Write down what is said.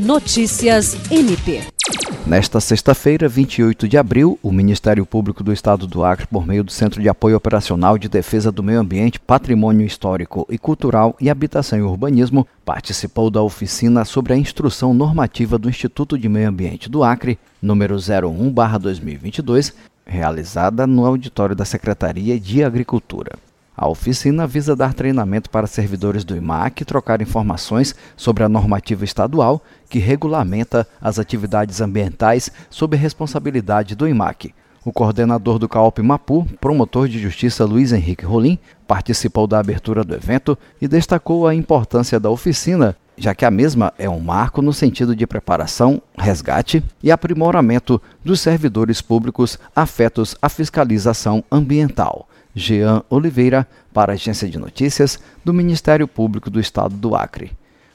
Notícias MP. Nesta sexta-feira, 28 de abril, o Ministério Público do Estado do Acre, por meio do Centro de Apoio Operacional de Defesa do Meio Ambiente, Patrimônio Histórico e Cultural e Habitação e Urbanismo, participou da oficina sobre a instrução normativa do Instituto de Meio Ambiente do Acre, número 01/2022, realizada no auditório da Secretaria de Agricultura. A oficina visa dar treinamento para servidores do IMAC e trocar informações sobre a normativa estadual que regulamenta as atividades ambientais sob responsabilidade do IMAC. O coordenador do CAOP Mapu, promotor de justiça Luiz Henrique Rolim, participou da abertura do evento e destacou a importância da oficina, já que a mesma é um marco no sentido de preparação, resgate e aprimoramento dos servidores públicos afetos à fiscalização ambiental. Jean Oliveira, para a Agência de Notícias do Ministério Público do Estado do Acre.